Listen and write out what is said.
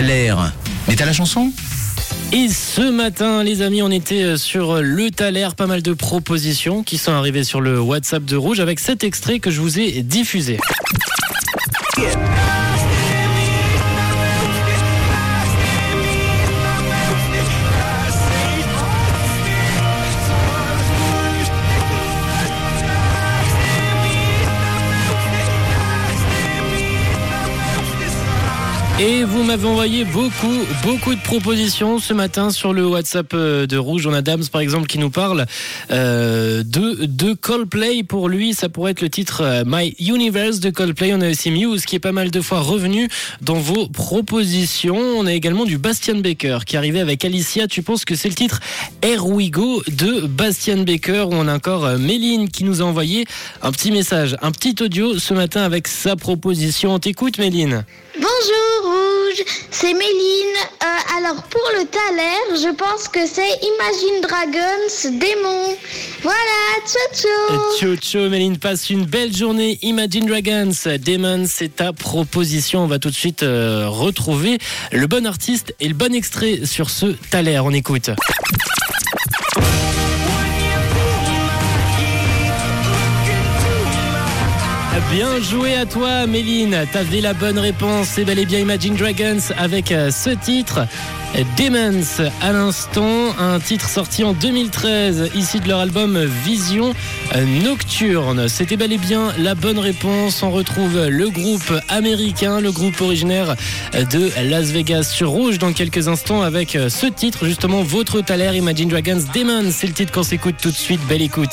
Mais t'as la chanson? Et ce matin, les amis, on était euh, sur le Thaler, pas mal de propositions qui sont arrivées sur le WhatsApp de Rouge avec cet extrait que je vous ai diffusé. Et vous m'avez envoyé beaucoup, beaucoup de propositions ce matin sur le WhatsApp euh, de Rouge. On a Dams, par exemple, qui nous parle euh, de, de Coldplay. Pour lui, ça pourrait être le titre euh, My Universe de Coldplay. On a aussi Muse, qui est pas mal de fois revenu dans vos propositions. On a également du Bastian Baker, qui arrivé avec Alicia. Tu penses que c'est le titre Here We Go de Bastian Baker. On a encore euh, Méline, qui nous a envoyé un petit message, un petit audio ce matin avec sa proposition. On t'écoute, Méline. Bonjour c'est Méline. Euh, alors pour le Thaler, je pense que c'est Imagine Dragons Démon. Voilà, ciao ciao. Ciao, ciao, Méline, passe une belle journée. Imagine Dragons, Demon, c'est ta proposition. On va tout de suite euh, retrouver le bon artiste et le bon extrait sur ce Thaler. On écoute. Bien joué à toi, Méline. T'avais la bonne réponse. C'est bel et bien Imagine Dragons avec euh, ce titre. Demons à l'instant, un titre sorti en 2013, ici de leur album Vision Nocturne. C'était bel et bien la bonne réponse. On retrouve le groupe américain, le groupe originaire de Las Vegas sur Rouge dans quelques instants avec ce titre, justement votre Thaler Imagine Dragons Demons. C'est le titre qu'on s'écoute tout de suite. Belle écoute.